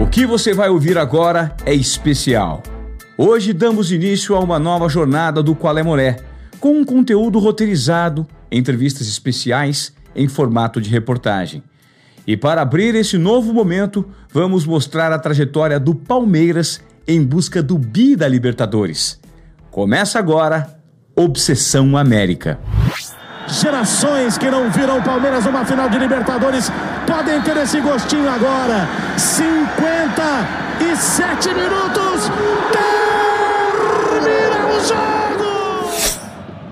O que você vai ouvir agora é especial. Hoje damos início a uma nova jornada do Qual é Moré, com um conteúdo roteirizado, entrevistas especiais em formato de reportagem. E para abrir esse novo momento, vamos mostrar a trajetória do Palmeiras em busca do bi da Libertadores. Começa agora Obsessão América. Gerações que não viram o Palmeiras numa final de Libertadores podem ter esse gostinho agora. 57 minutos. Termina o jogo!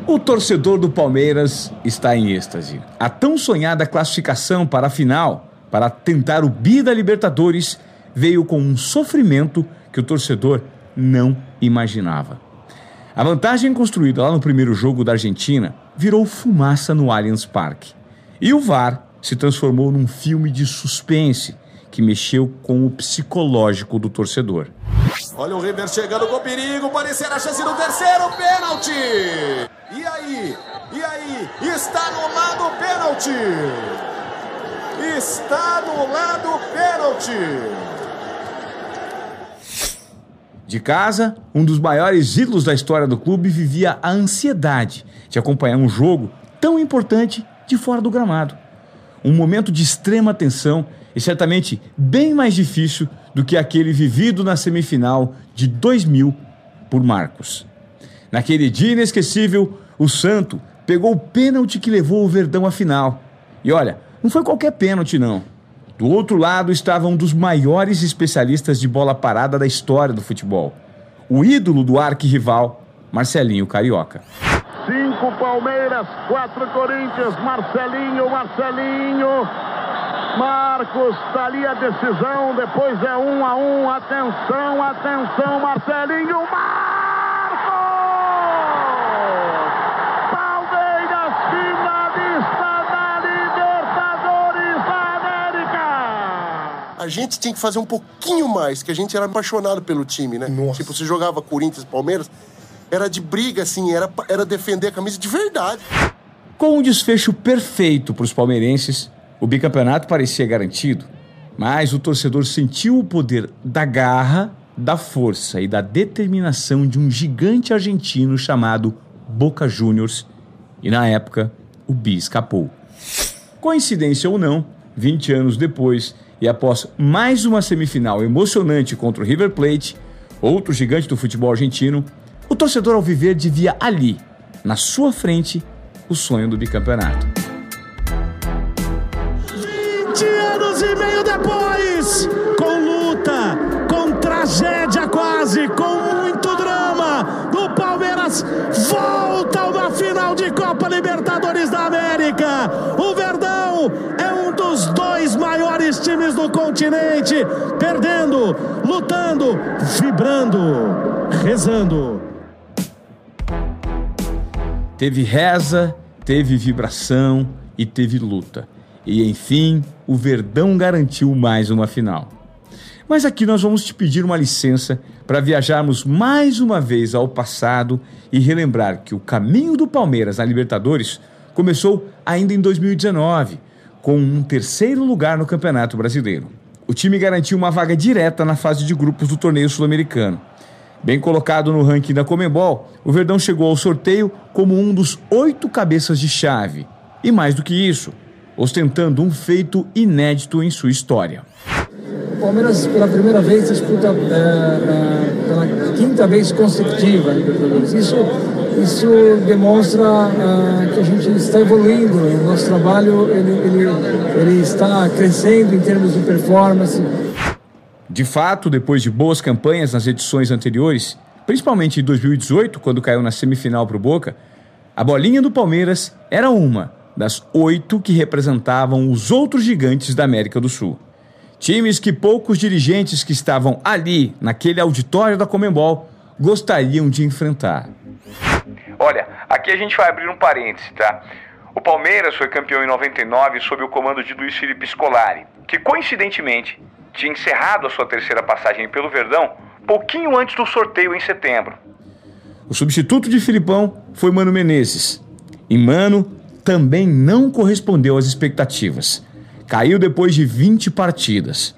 O torcedor do Palmeiras está em êxtase. A tão sonhada classificação para a final, para tentar o bi da Libertadores, veio com um sofrimento que o torcedor não imaginava. A vantagem construída lá no primeiro jogo da Argentina virou fumaça no Allianz Parque. E o VAR se transformou num filme de suspense que mexeu com o psicológico do torcedor. Olha o River chegando com perigo, parecer a chance do terceiro pênalti. E aí? E aí? Está no lado pênalti. Está no lado pênalti. De casa, um dos maiores ídolos da história do clube vivia a ansiedade de acompanhar um jogo tão importante de fora do gramado. Um momento de extrema tensão e certamente bem mais difícil do que aquele vivido na semifinal de 2000 por Marcos. Naquele dia inesquecível, o Santo pegou o pênalti que levou o Verdão à final. E olha, não foi qualquer pênalti, não. Do outro lado estava um dos maiores especialistas de bola parada da história do futebol. O ídolo do arquirrival, Marcelinho Carioca. Cinco Palmeiras, quatro Corinthians, Marcelinho, Marcelinho. Marcos, tá ali a decisão, depois é um a um, atenção, atenção, Marcelinho, Marcos! A gente tinha que fazer um pouquinho mais, que a gente era apaixonado pelo time, né? Nossa. Tipo, você jogava Corinthians e Palmeiras, era de briga, assim, era, era defender a camisa de verdade. Com um desfecho perfeito para os palmeirenses, o bicampeonato parecia garantido, mas o torcedor sentiu o poder da garra, da força e da determinação de um gigante argentino chamado Boca Juniors, e na época o bi escapou. Coincidência ou não, 20 anos depois, e após mais uma semifinal emocionante contra o River Plate, outro gigante do futebol argentino, o torcedor alviverde via ali, na sua frente, o sonho do bicampeonato. 20 anos e meio depois, com luta, com tragédia quase, com muito drama, o Palmeiras volta a uma final de Copa Libertadores da América. O Verdão é um dos dois continente, perdendo, lutando, vibrando, rezando. Teve reza, teve vibração e teve luta. E enfim, o Verdão garantiu mais uma final. Mas aqui nós vamos te pedir uma licença para viajarmos mais uma vez ao passado e relembrar que o caminho do Palmeiras na Libertadores começou ainda em 2019, com um terceiro lugar no Campeonato Brasileiro. O time garantiu uma vaga direta na fase de grupos do torneio sul-americano. Bem colocado no ranking da Comembol, o Verdão chegou ao sorteio como um dos oito cabeças de chave. E mais do que isso, ostentando um feito inédito em sua história. O Palmeiras, pela primeira vez, disputa é, é, pela quinta vez consecutiva a Libertadores. Isso, isso demonstra é, que a gente está evoluindo. O nosso trabalho ele, ele, ele está crescendo em termos de performance. De fato, depois de boas campanhas nas edições anteriores, principalmente em 2018, quando caiu na semifinal para o Boca, a bolinha do Palmeiras era uma das oito que representavam os outros gigantes da América do Sul. Times que poucos dirigentes que estavam ali, naquele auditório da Comembol, gostariam de enfrentar. Olha, aqui a gente vai abrir um parêntese, tá? O Palmeiras foi campeão em 99 sob o comando de Luiz Felipe Scolari, que coincidentemente tinha encerrado a sua terceira passagem pelo Verdão pouquinho antes do sorteio em setembro. O substituto de Filipão foi Mano Menezes. E Mano também não correspondeu às expectativas caiu depois de 20 partidas.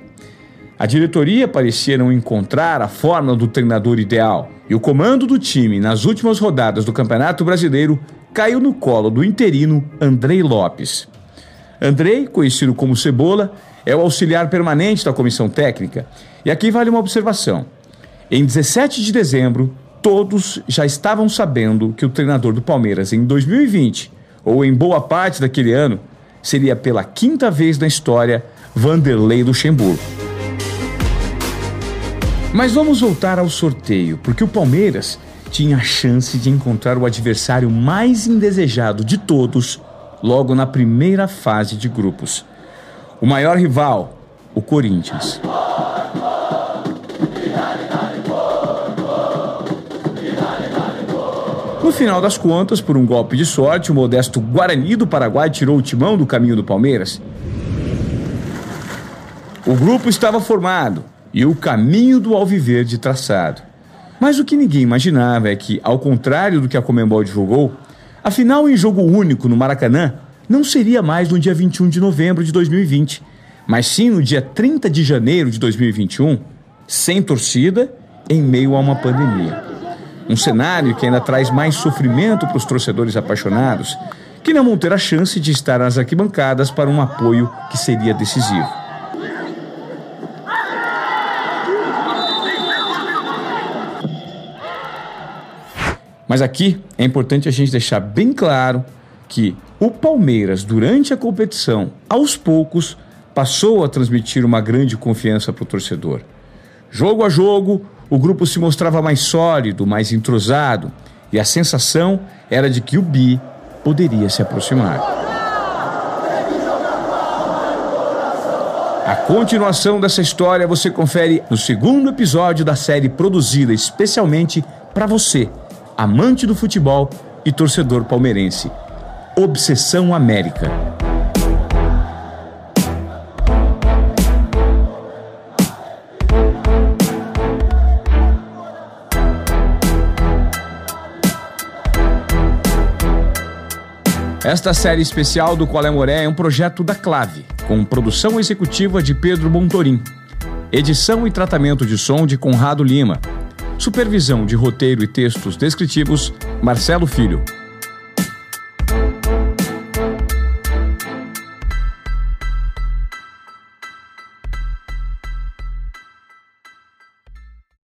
A diretoria parecia não encontrar a forma do treinador ideal e o comando do time nas últimas rodadas do Campeonato Brasileiro caiu no colo do interino Andrei Lopes. Andrei, conhecido como Cebola, é o auxiliar permanente da comissão técnica. E aqui vale uma observação. Em 17 de dezembro, todos já estavam sabendo que o treinador do Palmeiras em 2020, ou em boa parte daquele ano, seria pela quinta vez na história Vanderlei Luxemburgo. Mas vamos voltar ao sorteio, porque o Palmeiras tinha a chance de encontrar o adversário mais indesejado de todos logo na primeira fase de grupos. O maior rival, o Corinthians. No final das contas, por um golpe de sorte, o modesto Guarani do Paraguai tirou o timão do caminho do Palmeiras. O grupo estava formado e o caminho do Alviverde traçado. Mas o que ninguém imaginava é que, ao contrário do que a Comembol divulgou, a final em jogo único no Maracanã não seria mais no dia 21 de novembro de 2020, mas sim no dia 30 de janeiro de 2021, sem torcida, em meio a uma pandemia. Um cenário que ainda traz mais sofrimento para os torcedores apaixonados, que não vão ter a chance de estar nas arquibancadas para um apoio que seria decisivo. Mas aqui é importante a gente deixar bem claro que o Palmeiras, durante a competição, aos poucos, passou a transmitir uma grande confiança para o torcedor. Jogo a jogo, o grupo se mostrava mais sólido, mais entrosado, e a sensação era de que o Bi poderia se aproximar. A continuação dessa história você confere no segundo episódio da série produzida especialmente para você amante do futebol e torcedor palmeirense. Obsessão América. Esta série especial do Qual é Moré é um projeto da Clave, com produção executiva de Pedro Montorim, edição e tratamento de som de Conrado Lima, Supervisão de roteiro e textos descritivos: Marcelo Filho.